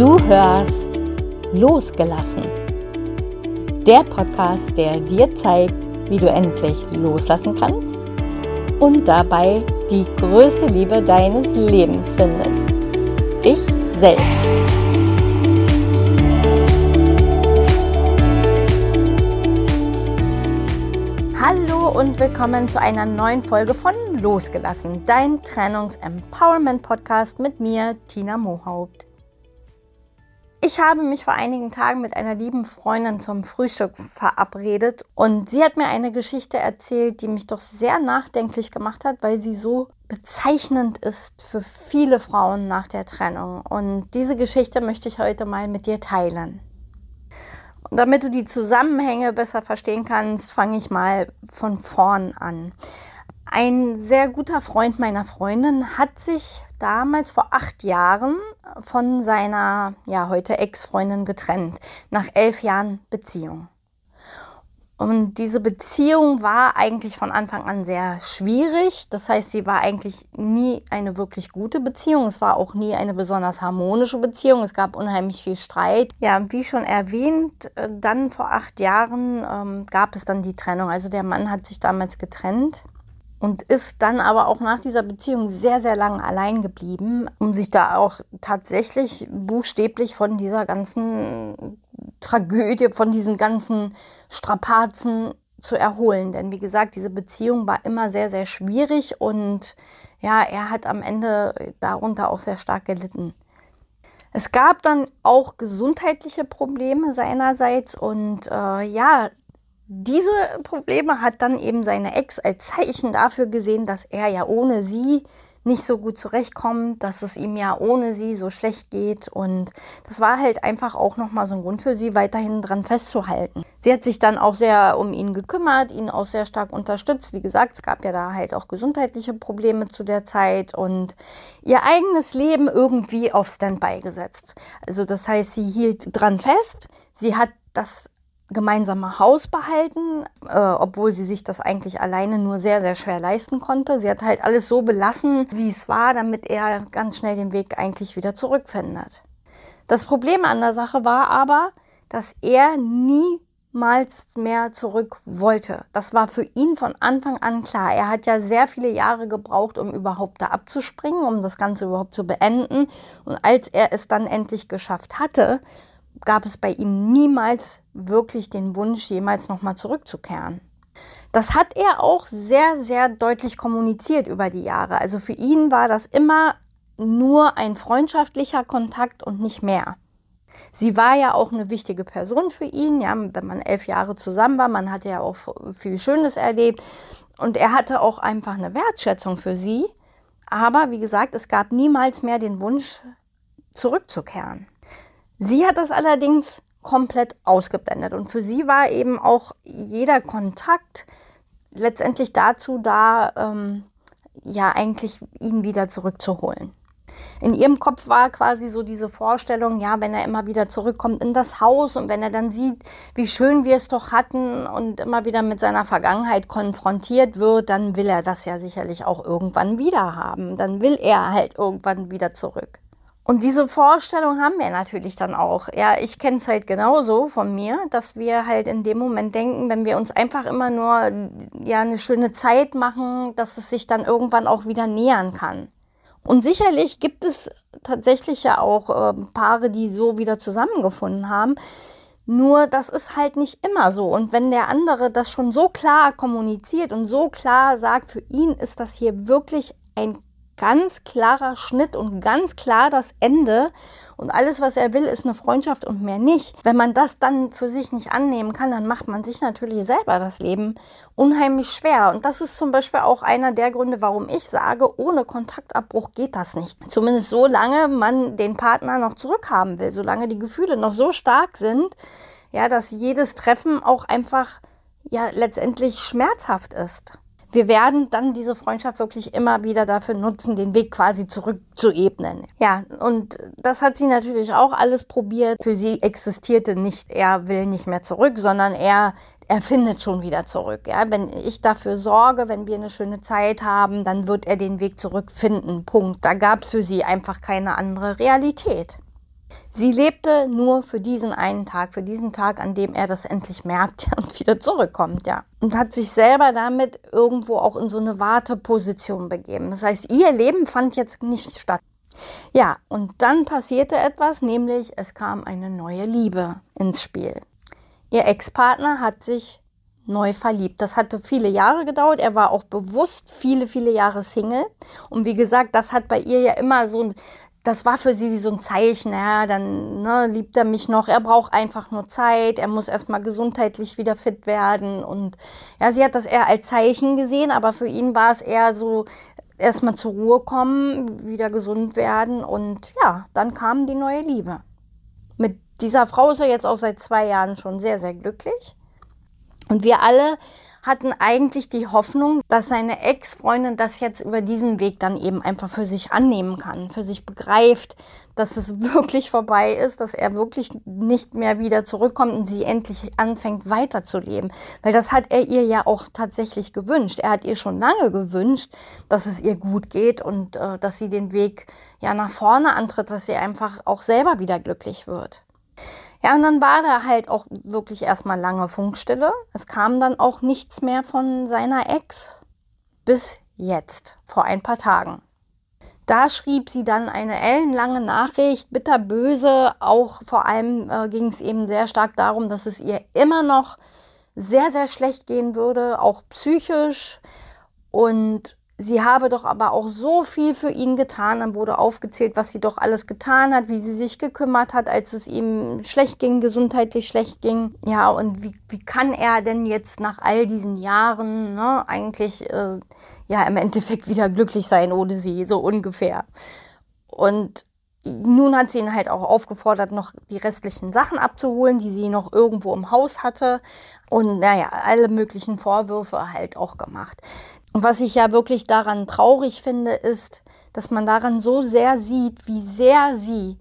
Du hörst Losgelassen. Der Podcast, der dir zeigt, wie du endlich loslassen kannst und dabei die größte Liebe deines Lebens findest. Dich selbst. Hallo und willkommen zu einer neuen Folge von Losgelassen, dein Trennungs-Empowerment-Podcast mit mir, Tina Mohaupt. Ich habe mich vor einigen Tagen mit einer lieben Freundin zum Frühstück verabredet und sie hat mir eine Geschichte erzählt, die mich doch sehr nachdenklich gemacht hat, weil sie so bezeichnend ist für viele Frauen nach der Trennung. Und diese Geschichte möchte ich heute mal mit dir teilen. Und damit du die Zusammenhänge besser verstehen kannst, fange ich mal von vorn an. Ein sehr guter Freund meiner Freundin hat sich damals vor acht Jahren von seiner, ja, heute Ex-Freundin getrennt, nach elf Jahren Beziehung. Und diese Beziehung war eigentlich von Anfang an sehr schwierig. Das heißt, sie war eigentlich nie eine wirklich gute Beziehung. Es war auch nie eine besonders harmonische Beziehung. Es gab unheimlich viel Streit. Ja, wie schon erwähnt, äh, dann vor acht Jahren ähm, gab es dann die Trennung. Also der Mann hat sich damals getrennt und ist dann aber auch nach dieser Beziehung sehr, sehr lang allein geblieben, um sich da auch tatsächlich buchstäblich von dieser ganzen Tragödie, von diesen ganzen Strapazen zu erholen. Denn wie gesagt, diese Beziehung war immer sehr, sehr schwierig und ja, er hat am Ende darunter auch sehr stark gelitten. Es gab dann auch gesundheitliche Probleme seinerseits und äh, ja, diese Probleme hat dann eben seine Ex als Zeichen dafür gesehen, dass er ja ohne sie nicht so gut zurechtkommt, dass es ihm ja ohne sie so schlecht geht und das war halt einfach auch nochmal so ein Grund für sie, weiterhin dran festzuhalten. Sie hat sich dann auch sehr um ihn gekümmert, ihn auch sehr stark unterstützt. Wie gesagt, es gab ja da halt auch gesundheitliche Probleme zu der Zeit und ihr eigenes Leben irgendwie auf Standby gesetzt. Also das heißt, sie hielt dran fest, sie hat das gemeinsame Haus behalten, äh, obwohl sie sich das eigentlich alleine nur sehr, sehr schwer leisten konnte. Sie hat halt alles so belassen, wie es war, damit er ganz schnell den Weg eigentlich wieder zurückfindet. Das Problem an der Sache war aber, dass er niemals mehr zurück wollte. Das war für ihn von Anfang an klar. Er hat ja sehr viele Jahre gebraucht, um überhaupt da abzuspringen, um das Ganze überhaupt zu beenden. Und als er es dann endlich geschafft hatte, gab es bei ihm niemals wirklich den Wunsch, jemals nochmal zurückzukehren. Das hat er auch sehr, sehr deutlich kommuniziert über die Jahre. Also für ihn war das immer nur ein freundschaftlicher Kontakt und nicht mehr. Sie war ja auch eine wichtige Person für ihn, ja, wenn man elf Jahre zusammen war, man hatte ja auch viel Schönes erlebt und er hatte auch einfach eine Wertschätzung für sie. Aber wie gesagt, es gab niemals mehr den Wunsch, zurückzukehren. Sie hat das allerdings komplett ausgeblendet und für sie war eben auch jeder Kontakt letztendlich dazu da, ähm, ja eigentlich ihn wieder zurückzuholen. In ihrem Kopf war quasi so diese Vorstellung, ja, wenn er immer wieder zurückkommt in das Haus und wenn er dann sieht, wie schön wir es doch hatten und immer wieder mit seiner Vergangenheit konfrontiert wird, dann will er das ja sicherlich auch irgendwann wieder haben. Dann will er halt irgendwann wieder zurück. Und diese Vorstellung haben wir natürlich dann auch. Ja, ich kenne es halt genauso von mir, dass wir halt in dem Moment denken, wenn wir uns einfach immer nur ja eine schöne Zeit machen, dass es sich dann irgendwann auch wieder nähern kann. Und sicherlich gibt es tatsächlich ja auch äh, Paare, die so wieder zusammengefunden haben. Nur das ist halt nicht immer so. Und wenn der andere das schon so klar kommuniziert und so klar sagt, für ihn ist das hier wirklich ein ganz klarer Schnitt und ganz klar das Ende. Und alles, was er will, ist eine Freundschaft und mehr nicht. Wenn man das dann für sich nicht annehmen kann, dann macht man sich natürlich selber das Leben unheimlich schwer. Und das ist zum Beispiel auch einer der Gründe, warum ich sage, ohne Kontaktabbruch geht das nicht. Zumindest solange man den Partner noch zurückhaben will, solange die Gefühle noch so stark sind, ja, dass jedes Treffen auch einfach ja letztendlich schmerzhaft ist wir werden dann diese Freundschaft wirklich immer wieder dafür nutzen, den Weg quasi zurückzuebnen. Ja, und das hat sie natürlich auch alles probiert. Für sie existierte nicht, er will nicht mehr zurück, sondern er, er findet schon wieder zurück. Ja, wenn ich dafür sorge, wenn wir eine schöne Zeit haben, dann wird er den Weg zurückfinden. Punkt. Da gab es für sie einfach keine andere Realität. Sie lebte nur für diesen einen Tag, für diesen Tag, an dem er das endlich merkt und wieder zurückkommt, ja. Und hat sich selber damit irgendwo auch in so eine Warteposition begeben. Das heißt, ihr Leben fand jetzt nicht statt. Ja, und dann passierte etwas, nämlich es kam eine neue Liebe ins Spiel. Ihr Ex-Partner hat sich neu verliebt. Das hatte viele Jahre gedauert. Er war auch bewusst viele, viele Jahre Single. Und wie gesagt, das hat bei ihr ja immer so das war für sie wie so ein Zeichen, ja, dann ne, liebt er mich noch, er braucht einfach nur Zeit, er muss erstmal gesundheitlich wieder fit werden und ja, sie hat das eher als Zeichen gesehen, aber für ihn war es eher so, erstmal zur Ruhe kommen, wieder gesund werden und ja, dann kam die neue Liebe. Mit dieser Frau ist er jetzt auch seit zwei Jahren schon sehr, sehr glücklich. Und wir alle hatten eigentlich die Hoffnung, dass seine Ex-Freundin das jetzt über diesen Weg dann eben einfach für sich annehmen kann, für sich begreift, dass es wirklich vorbei ist, dass er wirklich nicht mehr wieder zurückkommt und sie endlich anfängt weiterzuleben. Weil das hat er ihr ja auch tatsächlich gewünscht. Er hat ihr schon lange gewünscht, dass es ihr gut geht und äh, dass sie den Weg ja nach vorne antritt, dass sie einfach auch selber wieder glücklich wird. Ja, und dann war da halt auch wirklich erstmal lange Funkstille. Es kam dann auch nichts mehr von seiner Ex bis jetzt, vor ein paar Tagen. Da schrieb sie dann eine ellenlange Nachricht, bitterböse. Auch vor allem äh, ging es eben sehr stark darum, dass es ihr immer noch sehr, sehr schlecht gehen würde, auch psychisch. Und sie habe doch aber auch so viel für ihn getan. Dann wurde aufgezählt, was sie doch alles getan hat, wie sie sich gekümmert hat, als es ihm schlecht ging, gesundheitlich schlecht ging. Ja, und wie, wie kann er denn jetzt nach all diesen Jahren ne, eigentlich äh, ja im Endeffekt wieder glücklich sein ohne sie, so ungefähr. Und nun hat sie ihn halt auch aufgefordert, noch die restlichen Sachen abzuholen, die sie noch irgendwo im Haus hatte. Und naja, alle möglichen Vorwürfe halt auch gemacht. Und was ich ja wirklich daran traurig finde, ist, dass man daran so sehr sieht, wie sehr sie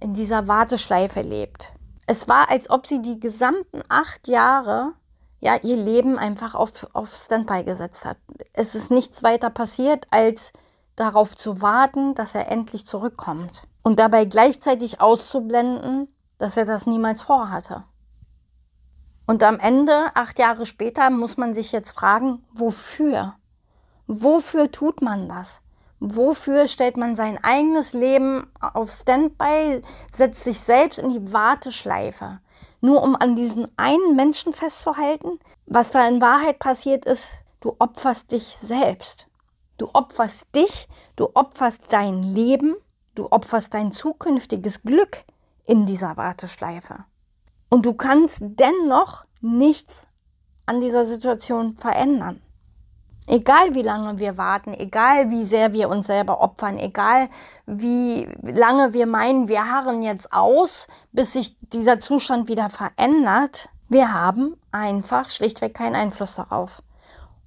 in dieser Warteschleife lebt. Es war, als ob sie die gesamten acht Jahre ja ihr Leben einfach auf, auf Standby gesetzt hat. Es ist nichts weiter passiert, als darauf zu warten, dass er endlich zurückkommt. Und dabei gleichzeitig auszublenden, dass er das niemals vorhatte. Und am Ende, acht Jahre später, muss man sich jetzt fragen, wofür? Wofür tut man das? Wofür stellt man sein eigenes Leben auf Standby, setzt sich selbst in die Warteschleife? Nur um an diesen einen Menschen festzuhalten? Was da in Wahrheit passiert ist, du opferst dich selbst. Du opferst dich, du opferst dein Leben, du opferst dein zukünftiges Glück in dieser Warteschleife. Und du kannst dennoch nichts an dieser Situation verändern. Egal wie lange wir warten, egal wie sehr wir uns selber opfern, egal wie lange wir meinen, wir harren jetzt aus, bis sich dieser Zustand wieder verändert, wir haben einfach schlichtweg keinen Einfluss darauf.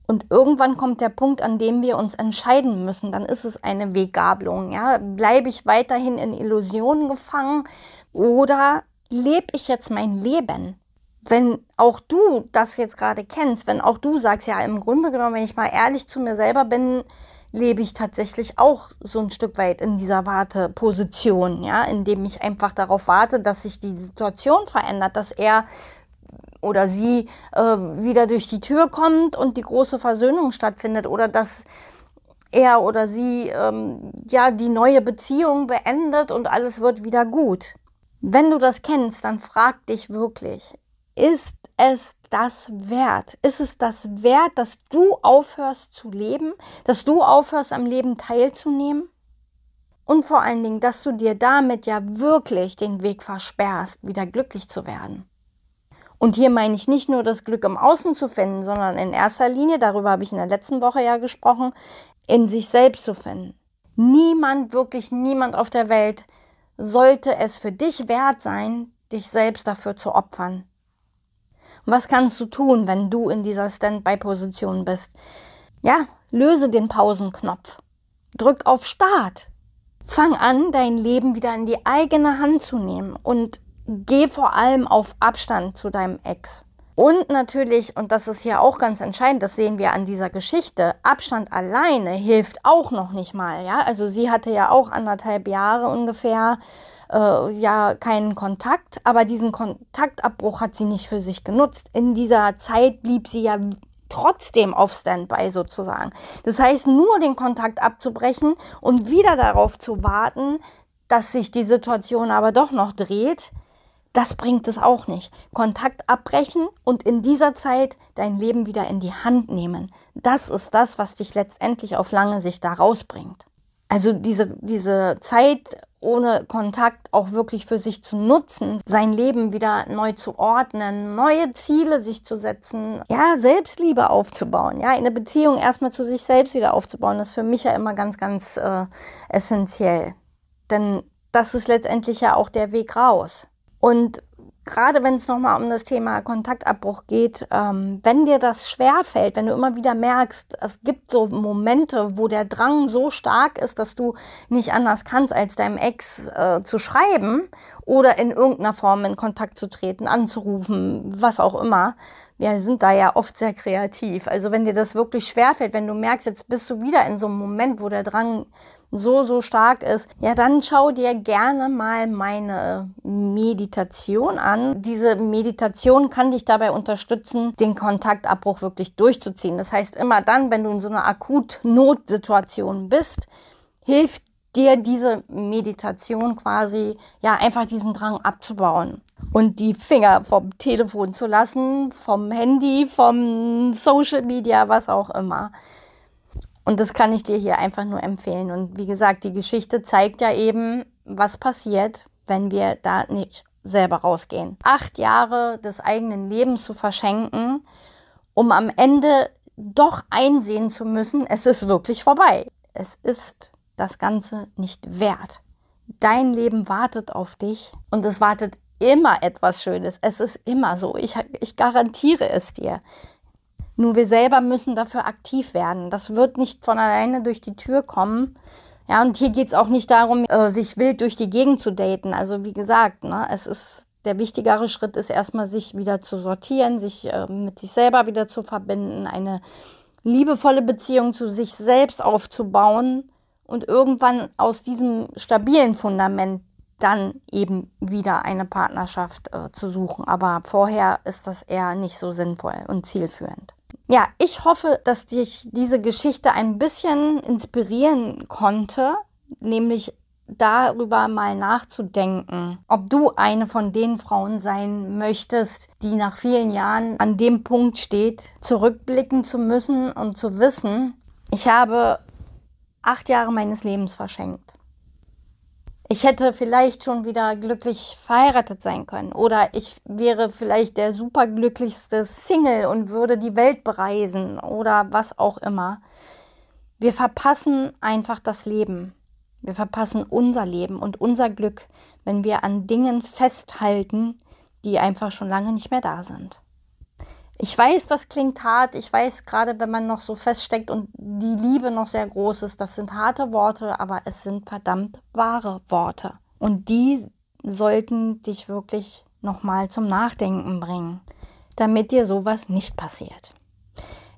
Und irgendwann kommt der Punkt, an dem wir uns entscheiden müssen. Dann ist es eine Weggabelung. Ja? Bleibe ich weiterhin in Illusionen gefangen oder lebe ich jetzt mein Leben? Wenn auch du das jetzt gerade kennst, wenn auch du sagst, ja, im Grunde genommen, wenn ich mal ehrlich zu mir selber bin, lebe ich tatsächlich auch so ein Stück weit in dieser Warteposition, ja, indem ich einfach darauf warte, dass sich die Situation verändert, dass er oder sie äh, wieder durch die Tür kommt und die große Versöhnung stattfindet oder dass er oder sie ähm, ja die neue Beziehung beendet und alles wird wieder gut. Wenn du das kennst, dann frag dich wirklich, ist es das wert? Ist es das wert, dass du aufhörst zu leben, dass du aufhörst am Leben teilzunehmen? Und vor allen Dingen, dass du dir damit ja wirklich den Weg versperrst, wieder glücklich zu werden. Und hier meine ich nicht nur das Glück im Außen zu finden, sondern in erster Linie, darüber habe ich in der letzten Woche ja gesprochen, in sich selbst zu finden. Niemand, wirklich niemand auf der Welt sollte es für dich wert sein, dich selbst dafür zu opfern, was kannst du tun, wenn du in dieser Standby-Position bist? Ja, löse den Pausenknopf. Drück auf Start. Fang an, dein Leben wieder in die eigene Hand zu nehmen und geh vor allem auf Abstand zu deinem Ex. Und natürlich, und das ist hier auch ganz entscheidend, das sehen wir an dieser Geschichte, Abstand alleine hilft auch noch nicht mal. Ja, also sie hatte ja auch anderthalb Jahre ungefähr äh, ja keinen Kontakt, aber diesen Kontaktabbruch hat sie nicht für sich genutzt. In dieser Zeit blieb sie ja trotzdem auf Standby sozusagen. Das heißt, nur den Kontakt abzubrechen und wieder darauf zu warten, dass sich die Situation aber doch noch dreht, das bringt es auch nicht. Kontakt abbrechen und in dieser Zeit dein Leben wieder in die Hand nehmen. Das ist das, was dich letztendlich auf lange Sicht da rausbringt. Also diese, diese Zeit ohne Kontakt auch wirklich für sich zu nutzen, sein Leben wieder neu zu ordnen, neue Ziele sich zu setzen, ja, Selbstliebe aufzubauen, ja, eine Beziehung erstmal zu sich selbst wieder aufzubauen, das ist für mich ja immer ganz, ganz äh, essentiell. Denn das ist letztendlich ja auch der Weg raus. Und gerade wenn es nochmal um das Thema Kontaktabbruch geht, ähm, wenn dir das schwer fällt, wenn du immer wieder merkst, es gibt so Momente, wo der Drang so stark ist, dass du nicht anders kannst, als deinem Ex äh, zu schreiben oder in irgendeiner Form in Kontakt zu treten, anzurufen, was auch immer. Wir sind da ja oft sehr kreativ. Also wenn dir das wirklich schwer fällt, wenn du merkst, jetzt bist du wieder in so einem Moment, wo der Drang so, so stark ist, ja, dann schau dir gerne mal meine Meditation an. Diese Meditation kann dich dabei unterstützen, den Kontaktabbruch wirklich durchzuziehen. Das heißt, immer dann, wenn du in so einer Akut-Notsituation bist, hilft dir diese Meditation quasi, ja, einfach diesen Drang abzubauen und die Finger vom Telefon zu lassen, vom Handy, vom Social Media, was auch immer. Und das kann ich dir hier einfach nur empfehlen. Und wie gesagt, die Geschichte zeigt ja eben, was passiert, wenn wir da nicht selber rausgehen. Acht Jahre des eigenen Lebens zu verschenken, um am Ende doch einsehen zu müssen, es ist wirklich vorbei. Es ist das Ganze nicht wert. Dein Leben wartet auf dich und es wartet immer etwas Schönes. Es ist immer so. Ich, ich garantiere es dir. Nur wir selber müssen dafür aktiv werden. Das wird nicht von alleine durch die Tür kommen. Ja, und hier geht es auch nicht darum, äh, sich wild durch die Gegend zu daten. Also wie gesagt, ne, es ist der wichtigere Schritt ist erstmal, sich wieder zu sortieren, sich äh, mit sich selber wieder zu verbinden, eine liebevolle Beziehung zu sich selbst aufzubauen und irgendwann aus diesem stabilen Fundament dann eben wieder eine Partnerschaft äh, zu suchen. Aber vorher ist das eher nicht so sinnvoll und zielführend. Ja, ich hoffe, dass dich diese Geschichte ein bisschen inspirieren konnte, nämlich darüber mal nachzudenken, ob du eine von den Frauen sein möchtest, die nach vielen Jahren an dem Punkt steht, zurückblicken zu müssen und zu wissen, ich habe acht Jahre meines Lebens verschenkt. Ich hätte vielleicht schon wieder glücklich verheiratet sein können oder ich wäre vielleicht der superglücklichste Single und würde die Welt bereisen oder was auch immer. Wir verpassen einfach das Leben. Wir verpassen unser Leben und unser Glück, wenn wir an Dingen festhalten, die einfach schon lange nicht mehr da sind. Ich weiß, das klingt hart. Ich weiß, gerade wenn man noch so feststeckt und die Liebe noch sehr groß ist, das sind harte Worte, aber es sind verdammt wahre Worte. Und die sollten dich wirklich nochmal zum Nachdenken bringen, damit dir sowas nicht passiert.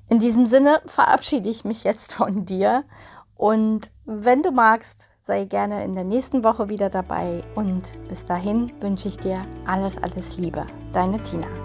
In diesem Sinne verabschiede ich mich jetzt von dir und wenn du magst, sei gerne in der nächsten Woche wieder dabei und bis dahin wünsche ich dir alles, alles Liebe. Deine Tina.